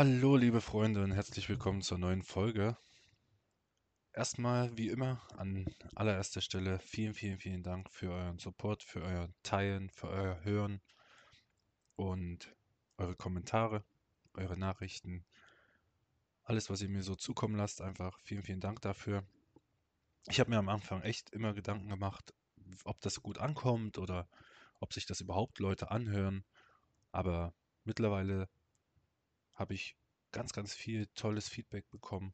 Hallo, liebe Freunde und herzlich willkommen zur neuen Folge. Erstmal, wie immer, an allererster Stelle vielen, vielen, vielen Dank für euren Support, für euer Teilen, für euer Hören und eure Kommentare, eure Nachrichten, alles, was ihr mir so zukommen lasst. Einfach vielen, vielen Dank dafür. Ich habe mir am Anfang echt immer Gedanken gemacht, ob das gut ankommt oder ob sich das überhaupt Leute anhören. Aber mittlerweile habe ich ganz, ganz viel tolles Feedback bekommen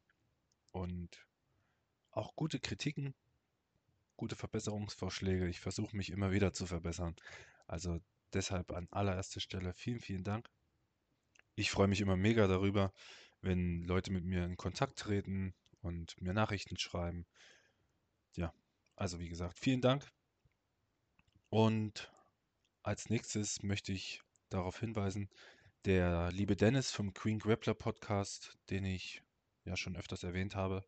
und auch gute Kritiken, gute Verbesserungsvorschläge. Ich versuche mich immer wieder zu verbessern. Also deshalb an allererster Stelle vielen, vielen Dank. Ich freue mich immer mega darüber, wenn Leute mit mir in Kontakt treten und mir Nachrichten schreiben. Ja, also wie gesagt, vielen Dank. Und als nächstes möchte ich darauf hinweisen, der liebe Dennis vom Queen Grappler Podcast, den ich ja schon öfters erwähnt habe,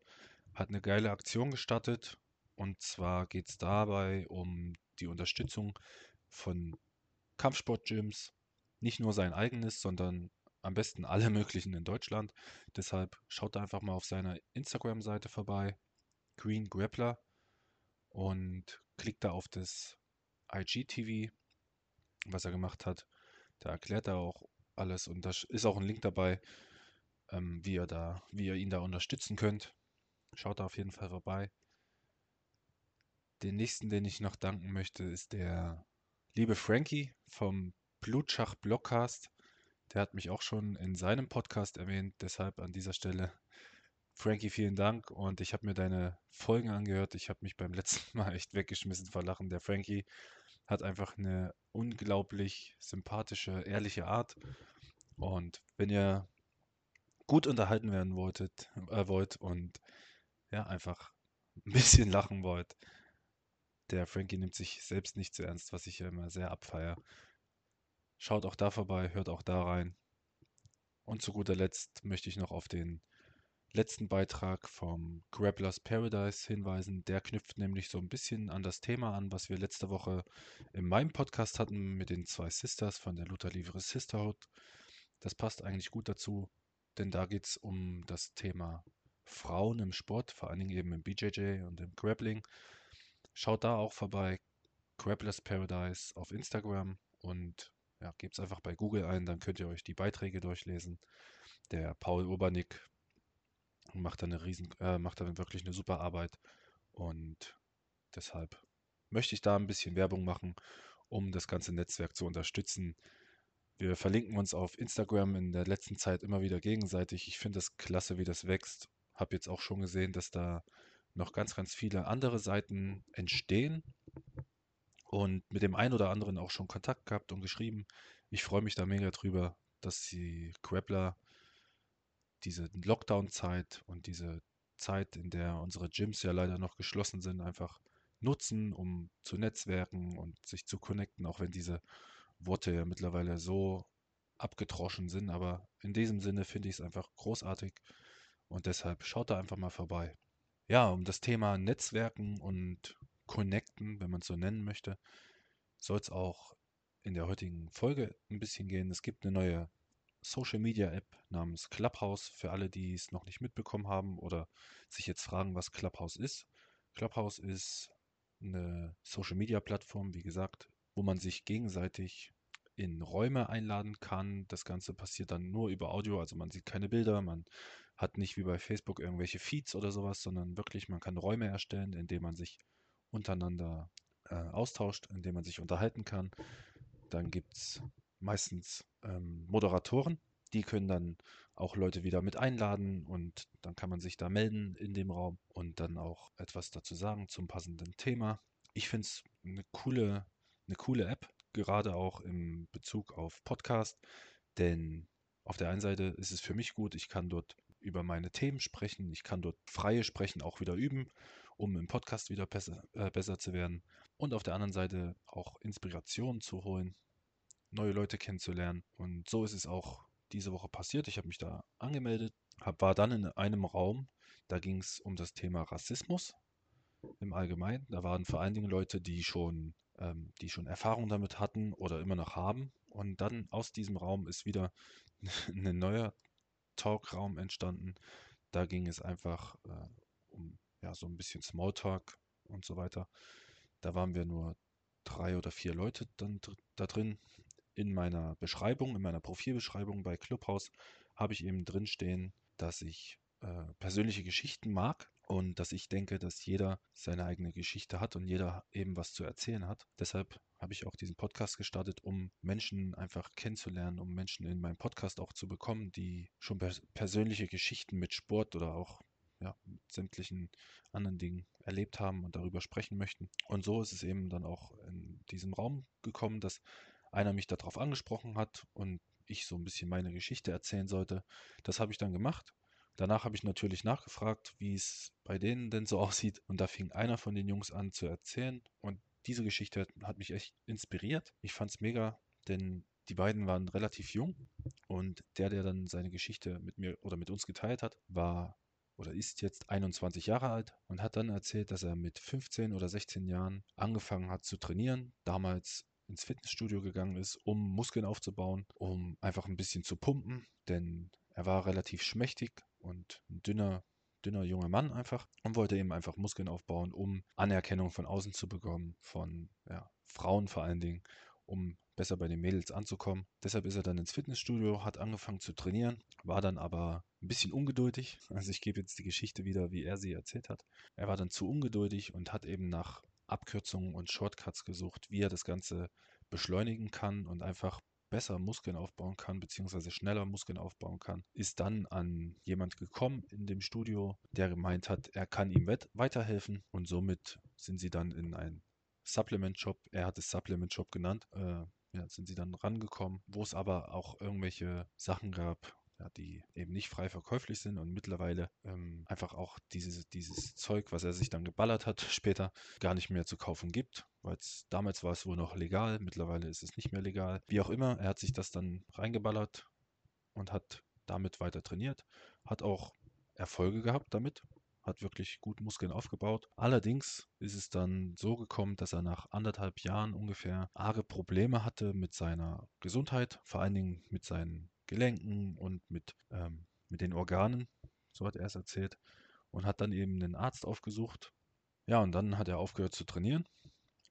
hat eine geile Aktion gestartet. Und zwar geht es dabei um die Unterstützung von Kampfsportgyms. Nicht nur sein eigenes, sondern am besten alle möglichen in Deutschland. Deshalb schaut da einfach mal auf seiner Instagram-Seite vorbei, Green Grappler, und klickt da auf das IGTV, was er gemacht hat. Da erklärt er auch alles und da ist auch ein Link dabei, ähm, wie ihr da, wie ihr ihn da unterstützen könnt. Schaut da auf jeden Fall vorbei. Den nächsten, den ich noch danken möchte, ist der liebe Frankie vom Blutschach Blockcast. Der hat mich auch schon in seinem Podcast erwähnt, deshalb an dieser Stelle Frankie, vielen Dank und ich habe mir deine Folgen angehört. Ich habe mich beim letzten Mal echt weggeschmissen vor Lachen. Der Frankie hat einfach eine unglaublich sympathische, ehrliche Art. Und wenn ihr gut unterhalten werden wolltet, äh, wollt und ja, einfach ein bisschen lachen wollt, der Frankie nimmt sich selbst nicht zu ernst, was ich ja immer sehr abfeier. Schaut auch da vorbei, hört auch da rein. Und zu guter Letzt möchte ich noch auf den letzten Beitrag vom Grapplers Paradise hinweisen. Der knüpft nämlich so ein bisschen an das Thema an, was wir letzte Woche in meinem Podcast hatten mit den zwei Sisters von der Luther Livre Sisterhood. Das passt eigentlich gut dazu, denn da geht es um das Thema Frauen im Sport, vor allen Dingen eben im BJJ und im Grappling. Schaut da auch vorbei, Grapplers Paradise auf Instagram und ja, gebt es einfach bei Google ein, dann könnt ihr euch die Beiträge durchlesen. Der Paul Urbanik macht da eine riesen, äh, macht da wirklich eine super Arbeit und deshalb möchte ich da ein bisschen Werbung machen, um das ganze Netzwerk zu unterstützen. Wir verlinken uns auf Instagram in der letzten Zeit immer wieder gegenseitig. Ich finde es klasse, wie das wächst. Habe jetzt auch schon gesehen, dass da noch ganz, ganz viele andere Seiten entstehen und mit dem einen oder anderen auch schon Kontakt gehabt und geschrieben. Ich freue mich da mega drüber, dass die Grappler diese Lockdown-Zeit und diese Zeit, in der unsere Gyms ja leider noch geschlossen sind, einfach nutzen, um zu netzwerken und sich zu connecten, auch wenn diese Worte ja mittlerweile so abgetroschen sind. Aber in diesem Sinne finde ich es einfach großartig und deshalb schaut da einfach mal vorbei. Ja, um das Thema Netzwerken und Connecten, wenn man es so nennen möchte, soll es auch in der heutigen Folge ein bisschen gehen. Es gibt eine neue Social Media App namens Clubhouse für alle, die es noch nicht mitbekommen haben oder sich jetzt fragen, was Clubhouse ist. Clubhouse ist eine Social Media Plattform, wie gesagt, wo man sich gegenseitig in Räume einladen kann. Das Ganze passiert dann nur über Audio, also man sieht keine Bilder, man hat nicht wie bei Facebook irgendwelche Feeds oder sowas, sondern wirklich, man kann Räume erstellen, in denen man sich untereinander äh, austauscht, in denen man sich unterhalten kann. Dann gibt es meistens ähm, Moderatoren, die können dann auch Leute wieder mit einladen und dann kann man sich da melden in dem Raum und dann auch etwas dazu sagen zum passenden Thema. Ich finde es eine coole, eine coole App, gerade auch im Bezug auf Podcast, denn auf der einen Seite ist es für mich gut, ich kann dort über meine Themen sprechen, ich kann dort freie Sprechen auch wieder üben, um im Podcast wieder besser, äh, besser zu werden und auf der anderen Seite auch Inspiration zu holen, neue Leute kennenzulernen. Und so ist es auch diese Woche passiert. Ich habe mich da angemeldet, hab, war dann in einem Raum, da ging es um das Thema Rassismus im Allgemeinen. Da waren vor allen Dingen Leute, die schon, ähm, die schon Erfahrung damit hatten oder immer noch haben. Und dann aus diesem Raum ist wieder ein neuer Talkraum entstanden. Da ging es einfach äh, um ja, so ein bisschen Smalltalk und so weiter. Da waren wir nur drei oder vier Leute dann da drin. In meiner Beschreibung, in meiner Profilbeschreibung bei Clubhouse habe ich eben drin stehen, dass ich äh, persönliche Geschichten mag und dass ich denke, dass jeder seine eigene Geschichte hat und jeder eben was zu erzählen hat. Deshalb habe ich auch diesen Podcast gestartet, um Menschen einfach kennenzulernen, um Menschen in meinem Podcast auch zu bekommen, die schon pers persönliche Geschichten mit Sport oder auch ja, mit sämtlichen anderen Dingen erlebt haben und darüber sprechen möchten. Und so ist es eben dann auch in diesem Raum gekommen, dass einer mich darauf angesprochen hat und ich so ein bisschen meine Geschichte erzählen sollte. Das habe ich dann gemacht. Danach habe ich natürlich nachgefragt, wie es bei denen denn so aussieht. Und da fing einer von den Jungs an zu erzählen. Und diese Geschichte hat mich echt inspiriert. Ich fand es mega, denn die beiden waren relativ jung. Und der, der dann seine Geschichte mit mir oder mit uns geteilt hat, war oder ist jetzt 21 Jahre alt und hat dann erzählt, dass er mit 15 oder 16 Jahren angefangen hat zu trainieren. Damals ins Fitnessstudio gegangen ist, um Muskeln aufzubauen, um einfach ein bisschen zu pumpen, denn er war relativ schmächtig und ein dünner, dünner junger Mann einfach und wollte eben einfach Muskeln aufbauen, um Anerkennung von außen zu bekommen, von ja, Frauen vor allen Dingen, um besser bei den Mädels anzukommen. Deshalb ist er dann ins Fitnessstudio, hat angefangen zu trainieren, war dann aber ein bisschen ungeduldig. Also ich gebe jetzt die Geschichte wieder, wie er sie erzählt hat. Er war dann zu ungeduldig und hat eben nach Abkürzungen und Shortcuts gesucht, wie er das Ganze beschleunigen kann und einfach besser Muskeln aufbauen kann, beziehungsweise schneller Muskeln aufbauen kann, ist dann an jemand gekommen in dem Studio, der gemeint hat, er kann ihm weiterhelfen. Und somit sind sie dann in einen Supplement-Shop, er hat es Supplement-Shop genannt, äh, ja, sind sie dann rangekommen, wo es aber auch irgendwelche Sachen gab, ja, die eben nicht frei verkäuflich sind und mittlerweile ähm, einfach auch dieses, dieses Zeug, was er sich dann geballert hat, später gar nicht mehr zu kaufen gibt, weil damals war es wohl noch legal, mittlerweile ist es nicht mehr legal. Wie auch immer, er hat sich das dann reingeballert und hat damit weiter trainiert, hat auch Erfolge gehabt damit, hat wirklich gut Muskeln aufgebaut. Allerdings ist es dann so gekommen, dass er nach anderthalb Jahren ungefähr arge Probleme hatte mit seiner Gesundheit, vor allen Dingen mit seinen Gelenken und mit, ähm, mit den Organen, so hat er es erzählt, und hat dann eben einen Arzt aufgesucht. Ja, und dann hat er aufgehört zu trainieren.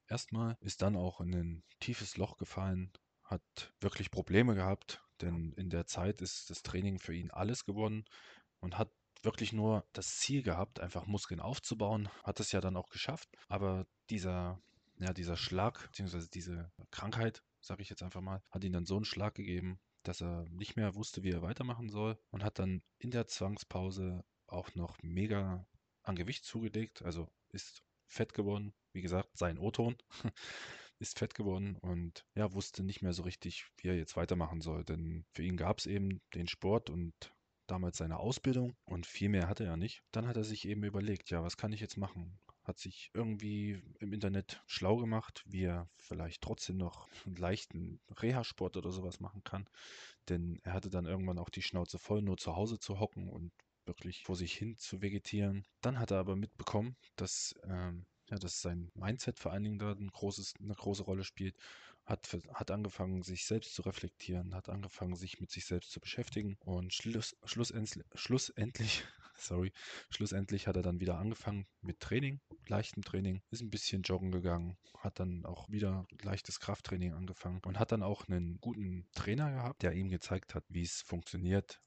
Erstmal ist dann auch in ein tiefes Loch gefallen, hat wirklich Probleme gehabt, denn in der Zeit ist das Training für ihn alles geworden und hat wirklich nur das Ziel gehabt, einfach Muskeln aufzubauen, hat es ja dann auch geschafft, aber dieser ja, dieser Schlag, beziehungsweise diese Krankheit, sage ich jetzt einfach mal, hat ihn dann so einen Schlag gegeben, dass er nicht mehr wusste, wie er weitermachen soll und hat dann in der Zwangspause auch noch mega an Gewicht zugelegt, also ist fett geworden. Wie gesagt, sein O-Ton ist fett geworden und ja, wusste nicht mehr so richtig, wie er jetzt weitermachen soll. Denn für ihn gab es eben den Sport und damals seine Ausbildung und viel mehr hatte er nicht. Dann hat er sich eben überlegt, ja, was kann ich jetzt machen? Hat sich irgendwie im Internet schlau gemacht, wie er vielleicht trotzdem noch einen leichten Reha-Sport oder sowas machen kann. Denn er hatte dann irgendwann auch die Schnauze voll, nur zu Hause zu hocken und wirklich vor sich hin zu vegetieren. Dann hat er aber mitbekommen, dass, ähm, ja, dass sein Mindset vor allen Dingen da ein großes, eine große Rolle spielt hat, hat angefangen, sich selbst zu reflektieren, hat angefangen, sich mit sich selbst zu beschäftigen und schluss, schlussendlich, schlussendlich, sorry, schlussendlich hat er dann wieder angefangen mit Training, leichtem Training, ist ein bisschen joggen gegangen, hat dann auch wieder leichtes Krafttraining angefangen und hat dann auch einen guten Trainer gehabt, der ihm gezeigt hat, wie es funktioniert,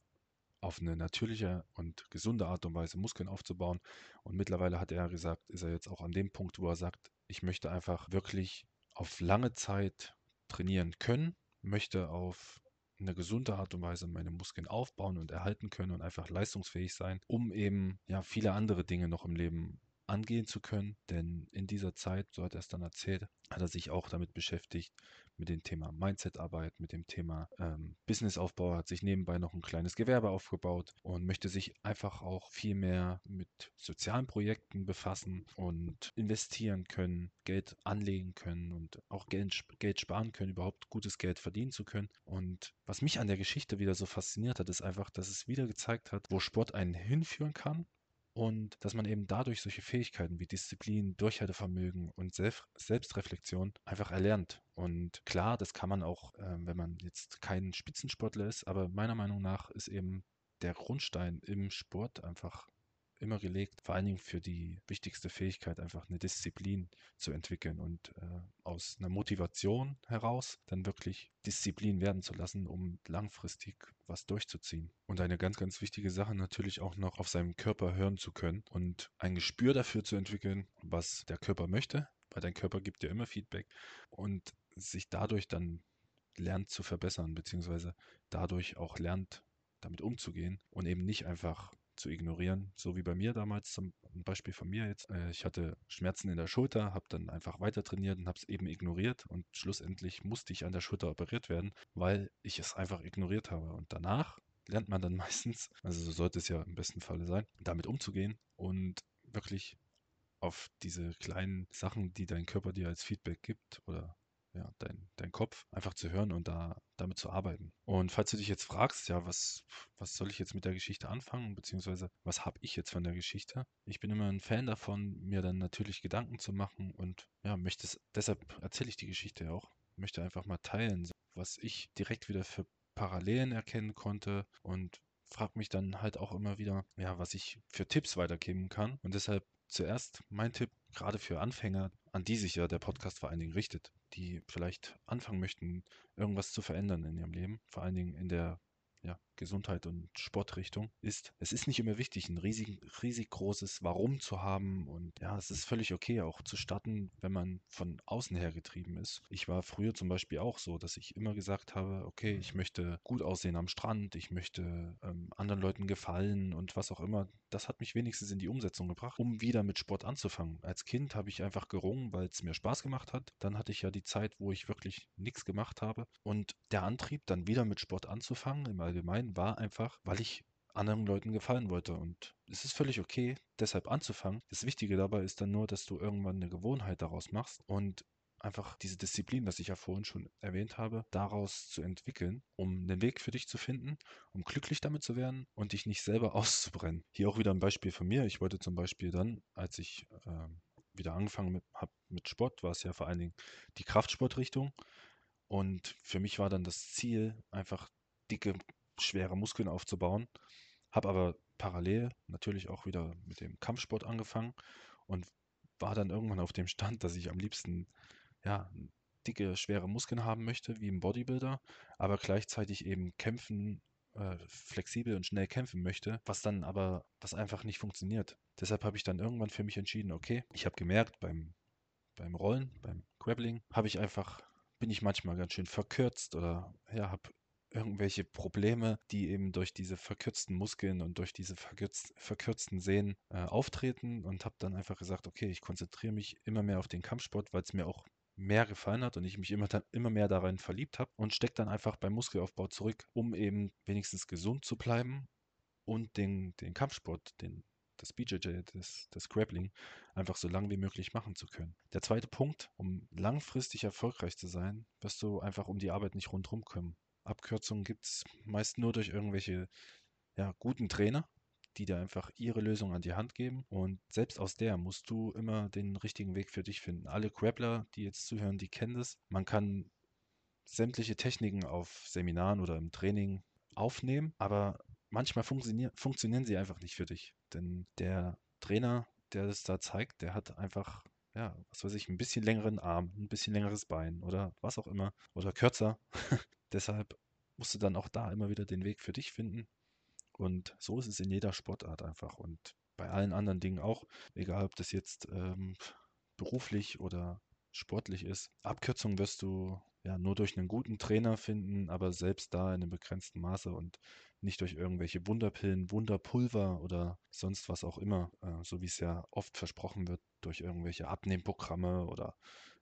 auf eine natürliche und gesunde Art und Weise Muskeln aufzubauen. Und mittlerweile hat er gesagt, ist er jetzt auch an dem Punkt, wo er sagt, ich möchte einfach wirklich auf lange Zeit trainieren können, möchte auf eine gesunde Art und Weise meine Muskeln aufbauen und erhalten können und einfach leistungsfähig sein, um eben ja viele andere Dinge noch im Leben angehen zu können. Denn in dieser Zeit, so hat er es dann erzählt, hat er sich auch damit beschäftigt, mit dem Thema Mindset-Arbeit, mit dem Thema ähm, Businessaufbau, hat sich nebenbei noch ein kleines Gewerbe aufgebaut und möchte sich einfach auch viel mehr mit sozialen Projekten befassen und investieren können, Geld anlegen können und auch Geld, Geld sparen können, überhaupt gutes Geld verdienen zu können. Und was mich an der Geschichte wieder so fasziniert hat, ist einfach, dass es wieder gezeigt hat, wo Sport einen hinführen kann und dass man eben dadurch solche Fähigkeiten wie Disziplin, Durchhaltevermögen und Selbst Selbstreflexion einfach erlernt. Und klar, das kann man auch, äh, wenn man jetzt kein Spitzensportler ist, aber meiner Meinung nach ist eben der Grundstein im Sport einfach immer gelegt, vor allen Dingen für die wichtigste Fähigkeit, einfach eine Disziplin zu entwickeln und äh, aus einer Motivation heraus dann wirklich Disziplin werden zu lassen, um langfristig was durchzuziehen. Und eine ganz, ganz wichtige Sache natürlich auch noch auf seinem Körper hören zu können und ein Gespür dafür zu entwickeln, was der Körper möchte, weil dein Körper gibt dir immer Feedback und sich dadurch dann lernt zu verbessern, beziehungsweise dadurch auch lernt, damit umzugehen und eben nicht einfach zu ignorieren. So wie bei mir damals, zum Beispiel von mir jetzt. Äh, ich hatte Schmerzen in der Schulter, habe dann einfach weiter trainiert und habe es eben ignoriert und schlussendlich musste ich an der Schulter operiert werden, weil ich es einfach ignoriert habe. Und danach lernt man dann meistens, also so sollte es ja im besten Falle sein, damit umzugehen und wirklich auf diese kleinen Sachen, die dein Körper dir als Feedback gibt oder ja, dein, dein Kopf einfach zu hören und da damit zu arbeiten. Und falls du dich jetzt fragst, ja, was, was soll ich jetzt mit der Geschichte anfangen, beziehungsweise was habe ich jetzt von der Geschichte? Ich bin immer ein Fan davon, mir dann natürlich Gedanken zu machen und ja, möchte es, deshalb erzähle ich die Geschichte ja auch, möchte einfach mal teilen, was ich direkt wieder für Parallelen erkennen konnte und frage mich dann halt auch immer wieder, ja, was ich für Tipps weitergeben kann. Und deshalb zuerst mein Tipp, gerade für Anfänger, an die sich ja der Podcast vor allen Dingen richtet, die vielleicht anfangen möchten, irgendwas zu verändern in ihrem Leben, vor allen Dingen in der ja, Gesundheit und Sportrichtung ist, es ist nicht immer wichtig, ein riesig, riesig großes Warum zu haben. Und ja, es ist völlig okay, auch zu starten, wenn man von außen her getrieben ist. Ich war früher zum Beispiel auch so, dass ich immer gesagt habe, okay, ich möchte gut aussehen am Strand, ich möchte ähm, anderen Leuten gefallen und was auch immer. Das hat mich wenigstens in die Umsetzung gebracht, um wieder mit Sport anzufangen. Als Kind habe ich einfach gerungen, weil es mir Spaß gemacht hat. Dann hatte ich ja die Zeit, wo ich wirklich nichts gemacht habe. Und der Antrieb, dann wieder mit Sport anzufangen, im Allgemeinen, war einfach, weil ich anderen Leuten gefallen wollte. Und es ist völlig okay, deshalb anzufangen. Das Wichtige dabei ist dann nur, dass du irgendwann eine Gewohnheit daraus machst und einfach diese Disziplin, was ich ja vorhin schon erwähnt habe, daraus zu entwickeln, um einen Weg für dich zu finden, um glücklich damit zu werden und dich nicht selber auszubrennen. Hier auch wieder ein Beispiel von mir. Ich wollte zum Beispiel dann, als ich äh, wieder angefangen habe mit Sport, war es ja vor allen Dingen die Kraftsportrichtung. Und für mich war dann das Ziel, einfach dicke schwere Muskeln aufzubauen. Habe aber parallel natürlich auch wieder mit dem Kampfsport angefangen und war dann irgendwann auf dem Stand, dass ich am liebsten ja, dicke, schwere Muskeln haben möchte, wie im Bodybuilder, aber gleichzeitig eben kämpfen, äh, flexibel und schnell kämpfen möchte, was dann aber, was einfach nicht funktioniert. Deshalb habe ich dann irgendwann für mich entschieden, okay, ich habe gemerkt, beim, beim Rollen, beim Grappling, habe ich einfach, bin ich manchmal ganz schön verkürzt oder ja, habe irgendwelche Probleme, die eben durch diese verkürzten Muskeln und durch diese verkürz verkürzten Sehnen äh, auftreten und habe dann einfach gesagt, okay, ich konzentriere mich immer mehr auf den Kampfsport, weil es mir auch mehr gefallen hat und ich mich immer, immer mehr darin verliebt habe und stecke dann einfach beim Muskelaufbau zurück, um eben wenigstens gesund zu bleiben und den, den Kampfsport, den, das BJJ, das, das Grappling, einfach so lang wie möglich machen zu können. Der zweite Punkt, um langfristig erfolgreich zu sein, wirst du einfach um die Arbeit nicht rundherum kommen. Abkürzungen gibt es meist nur durch irgendwelche ja, guten Trainer, die dir einfach ihre Lösung an die Hand geben. Und selbst aus der musst du immer den richtigen Weg für dich finden. Alle Grappler, die jetzt zuhören, die kennen das. Man kann sämtliche Techniken auf Seminaren oder im Training aufnehmen, aber manchmal funktionier funktionieren sie einfach nicht für dich. Denn der Trainer, der das da zeigt, der hat einfach ja, was weiß ich, ein bisschen längeren Arm, ein bisschen längeres Bein oder was auch immer oder kürzer. Deshalb musst du dann auch da immer wieder den Weg für dich finden. Und so ist es in jeder Sportart einfach und bei allen anderen Dingen auch, egal ob das jetzt ähm, beruflich oder sportlich ist. Abkürzungen wirst du ja nur durch einen guten Trainer finden, aber selbst da in einem begrenzten Maße und nicht durch irgendwelche Wunderpillen, Wunderpulver oder sonst was auch immer, äh, so wie es ja oft versprochen wird, durch irgendwelche Abnehmprogramme oder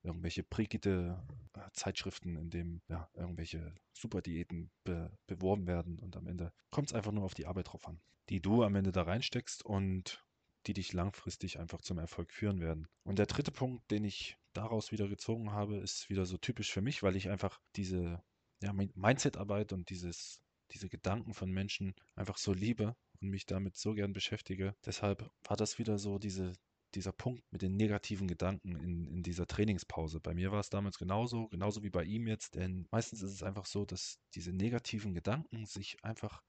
irgendwelche prigide äh, Zeitschriften, in denen ja, irgendwelche Superdiäten be beworben werden und am Ende kommt es einfach nur auf die Arbeit drauf an, die du am Ende da reinsteckst und die dich langfristig einfach zum Erfolg führen werden. Und der dritte Punkt, den ich daraus wieder gezogen habe, ist wieder so typisch für mich, weil ich einfach diese ja, Mindset-Arbeit und dieses, diese Gedanken von Menschen einfach so liebe und mich damit so gern beschäftige. Deshalb war das wieder so diese, dieser Punkt mit den negativen Gedanken in, in dieser Trainingspause. Bei mir war es damals genauso, genauso wie bei ihm jetzt, denn meistens ist es einfach so, dass diese negativen Gedanken sich einfach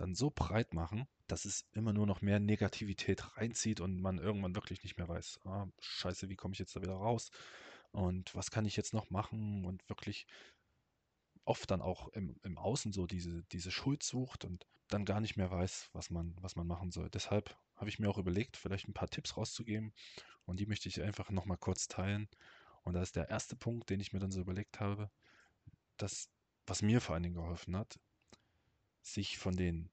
dann so breit machen, dass es immer nur noch mehr Negativität reinzieht und man irgendwann wirklich nicht mehr weiß, ah, scheiße, wie komme ich jetzt da wieder raus? Und was kann ich jetzt noch machen? Und wirklich oft dann auch im, im Außen so diese, diese Schuld sucht und dann gar nicht mehr weiß, was man, was man machen soll. Deshalb habe ich mir auch überlegt, vielleicht ein paar Tipps rauszugeben und die möchte ich einfach nochmal kurz teilen. Und da ist der erste Punkt, den ich mir dann so überlegt habe, das, was mir vor allen Dingen geholfen hat, sich von den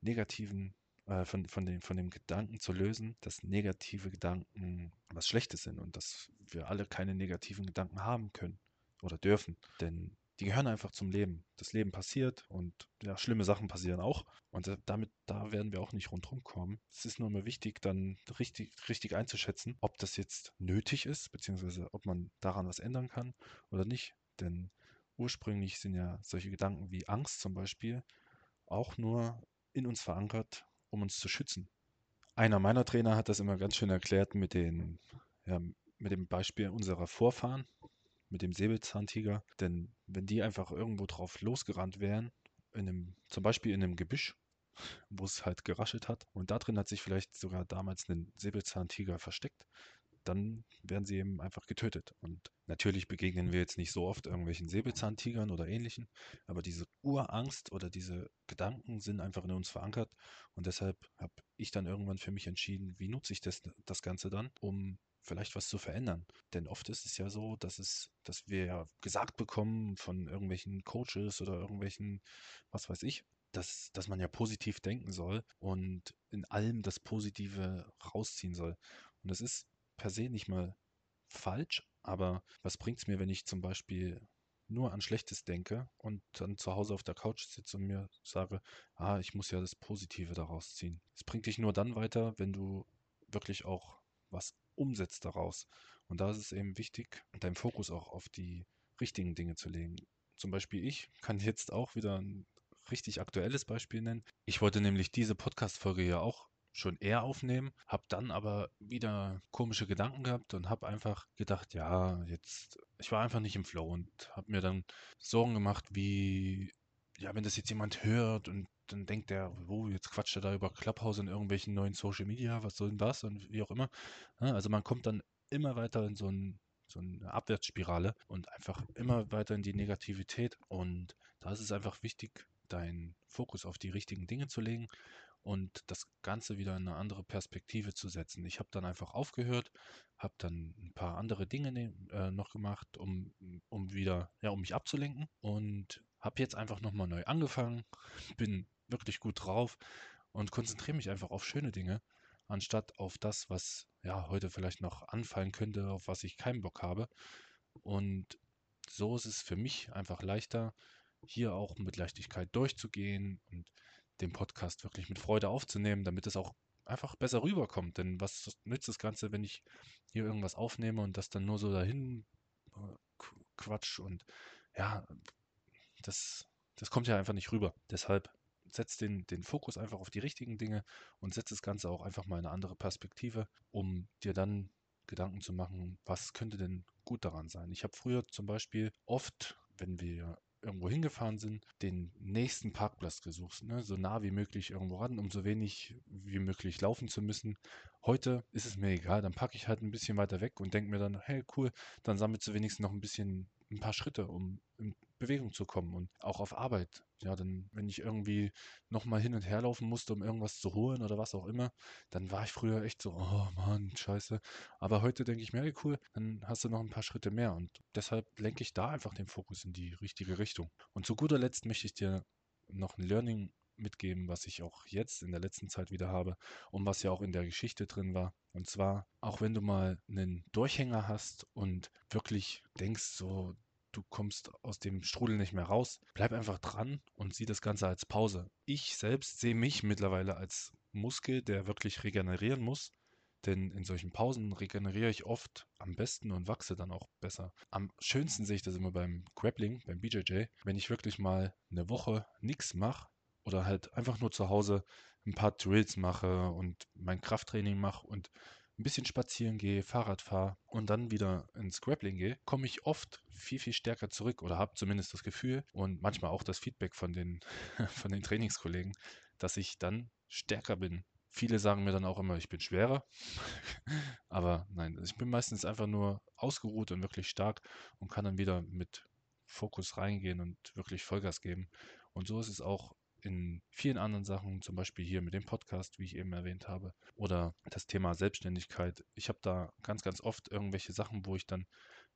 negativen, äh, von, von, den, von dem Gedanken zu lösen, dass negative Gedanken was Schlechtes sind und dass wir alle keine negativen Gedanken haben können oder dürfen. Denn die gehören einfach zum Leben. Das Leben passiert und ja, schlimme Sachen passieren auch. Und damit, da werden wir auch nicht rundherum kommen. Es ist nur immer wichtig, dann richtig, richtig einzuschätzen, ob das jetzt nötig ist, beziehungsweise ob man daran was ändern kann oder nicht. Denn ursprünglich sind ja solche Gedanken wie Angst zum Beispiel auch nur in uns verankert, um uns zu schützen. Einer meiner Trainer hat das immer ganz schön erklärt mit, den, ja, mit dem Beispiel unserer Vorfahren, mit dem Säbelzahntiger. Denn wenn die einfach irgendwo drauf losgerannt wären, in einem, zum Beispiel in einem Gebüsch, wo es halt geraschelt hat, und da drin hat sich vielleicht sogar damals ein Säbelzahntiger versteckt, dann werden sie eben einfach getötet. Und natürlich begegnen wir jetzt nicht so oft irgendwelchen Säbelzahntigern oder ähnlichen, aber diese Urangst oder diese Gedanken sind einfach in uns verankert. Und deshalb habe ich dann irgendwann für mich entschieden, wie nutze ich das, das Ganze dann, um vielleicht was zu verändern. Denn oft ist es ja so, dass es, dass wir gesagt bekommen von irgendwelchen Coaches oder irgendwelchen, was weiß ich, dass, dass man ja positiv denken soll und in allem das Positive rausziehen soll. Und das ist per se nicht mal falsch, aber was bringt es mir, wenn ich zum Beispiel nur an Schlechtes denke und dann zu Hause auf der Couch sitze und mir sage, ah, ich muss ja das Positive daraus ziehen. Es bringt dich nur dann weiter, wenn du wirklich auch was umsetzt daraus. Und da ist es eben wichtig, deinen Fokus auch auf die richtigen Dinge zu legen. Zum Beispiel ich kann jetzt auch wieder ein richtig aktuelles Beispiel nennen. Ich wollte nämlich diese Podcast-Folge ja auch schon eher aufnehmen, habe dann aber wieder komische Gedanken gehabt und habe einfach gedacht, ja, jetzt, ich war einfach nicht im Flow und habe mir dann Sorgen gemacht, wie, ja, wenn das jetzt jemand hört und dann denkt der, wo, jetzt quatscht er da über Clubhouse in irgendwelchen neuen Social Media, was soll denn das und wie auch immer. Also man kommt dann immer weiter in so, ein, so eine Abwärtsspirale und einfach immer weiter in die Negativität und da ist es einfach wichtig, deinen Fokus auf die richtigen Dinge zu legen und das Ganze wieder in eine andere Perspektive zu setzen. Ich habe dann einfach aufgehört, habe dann ein paar andere Dinge ne äh, noch gemacht, um, um wieder, ja, um mich abzulenken und habe jetzt einfach nochmal neu angefangen, bin wirklich gut drauf und konzentriere mich einfach auf schöne Dinge, anstatt auf das, was ja heute vielleicht noch anfallen könnte, auf was ich keinen Bock habe. Und so ist es für mich einfach leichter, hier auch mit Leichtigkeit durchzugehen und den Podcast wirklich mit Freude aufzunehmen, damit es auch einfach besser rüberkommt. Denn was nützt das Ganze, wenn ich hier irgendwas aufnehme und das dann nur so dahin äh, quatsch und ja, das, das kommt ja einfach nicht rüber. Deshalb setzt den, den Fokus einfach auf die richtigen Dinge und setzt das Ganze auch einfach mal in eine andere Perspektive, um dir dann Gedanken zu machen, was könnte denn gut daran sein. Ich habe früher zum Beispiel oft, wenn wir irgendwo hingefahren sind, den nächsten Parkplatz gesucht, ne? so nah wie möglich irgendwo ran, um so wenig wie möglich laufen zu müssen. Heute ist es mir egal, dann packe ich halt ein bisschen weiter weg und denke mir dann, hey cool, dann sammelst du wenigstens noch ein bisschen ein paar Schritte, um in Bewegung zu kommen und auch auf Arbeit. Ja, dann, wenn ich irgendwie nochmal hin und her laufen musste, um irgendwas zu holen oder was auch immer, dann war ich früher echt so, oh Mann, scheiße. Aber heute denke ich mir, hey, cool, dann hast du noch ein paar Schritte mehr und deshalb lenke ich da einfach den Fokus in die richtige Richtung. Und zu guter Letzt möchte ich dir noch ein Learning mitgeben, was ich auch jetzt in der letzten Zeit wieder habe und was ja auch in der Geschichte drin war. Und zwar, auch wenn du mal einen Durchhänger hast und wirklich denkst, so, du kommst aus dem Strudel nicht mehr raus, bleib einfach dran und sieh das Ganze als Pause. Ich selbst sehe mich mittlerweile als Muskel, der wirklich regenerieren muss. Denn in solchen Pausen regeneriere ich oft am besten und wachse dann auch besser. Am schönsten sehe ich das immer beim Grappling, beim BJJ, wenn ich wirklich mal eine Woche nichts mache, oder halt einfach nur zu Hause ein paar Drills mache und mein Krafttraining mache und ein bisschen spazieren gehe, Fahrrad fahre und dann wieder ins Grappling gehe, komme ich oft viel, viel stärker zurück oder habe zumindest das Gefühl und manchmal auch das Feedback von den, von den Trainingskollegen, dass ich dann stärker bin. Viele sagen mir dann auch immer, ich bin schwerer. Aber nein, ich bin meistens einfach nur ausgeruht und wirklich stark und kann dann wieder mit Fokus reingehen und wirklich Vollgas geben. Und so ist es auch in vielen anderen Sachen, zum Beispiel hier mit dem Podcast, wie ich eben erwähnt habe, oder das Thema Selbstständigkeit. Ich habe da ganz, ganz oft irgendwelche Sachen, wo ich dann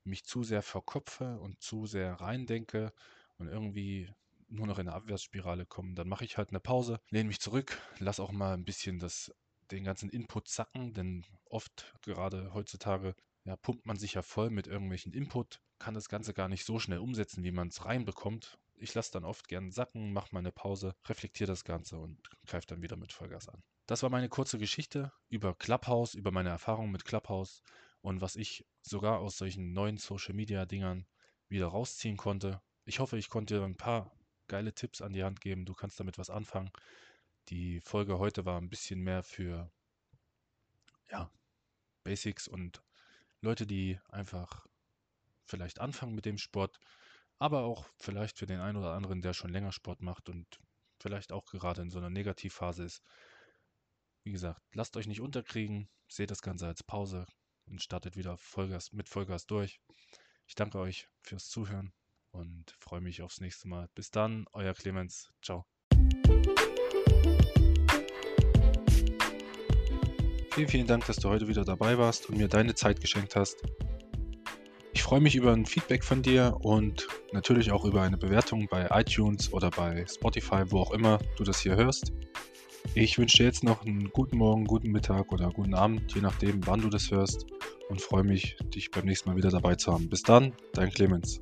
mich zu sehr verkopfe und zu sehr reindenke und irgendwie nur noch in eine Abwärtsspirale komme. Dann mache ich halt eine Pause, lehne mich zurück, lasse auch mal ein bisschen das, den ganzen Input sacken, denn oft, gerade heutzutage, ja, pumpt man sich ja voll mit irgendwelchen Input, kann das Ganze gar nicht so schnell umsetzen, wie man es reinbekommt ich lasse dann oft gern sacken, mache mal eine Pause, reflektiere das Ganze und greife dann wieder mit Vollgas an. Das war meine kurze Geschichte über Clubhouse, über meine Erfahrungen mit Clubhouse und was ich sogar aus solchen neuen Social Media Dingern wieder rausziehen konnte. Ich hoffe, ich konnte dir ein paar geile Tipps an die Hand geben. Du kannst damit was anfangen. Die Folge heute war ein bisschen mehr für ja, Basics und Leute, die einfach vielleicht anfangen mit dem Sport, aber auch vielleicht für den einen oder anderen, der schon länger Sport macht und vielleicht auch gerade in so einer Negativphase ist. Wie gesagt, lasst euch nicht unterkriegen, seht das Ganze als Pause und startet wieder Vollgas, mit Vollgas durch. Ich danke euch fürs Zuhören und freue mich aufs nächste Mal. Bis dann, euer Clemens. Ciao. Vielen, vielen Dank, dass du heute wieder dabei warst und mir deine Zeit geschenkt hast. Ich freue mich über ein Feedback von dir und natürlich auch über eine Bewertung bei iTunes oder bei Spotify, wo auch immer du das hier hörst. Ich wünsche dir jetzt noch einen guten Morgen, guten Mittag oder guten Abend, je nachdem, wann du das hörst und freue mich, dich beim nächsten Mal wieder dabei zu haben. Bis dann, dein Clemens.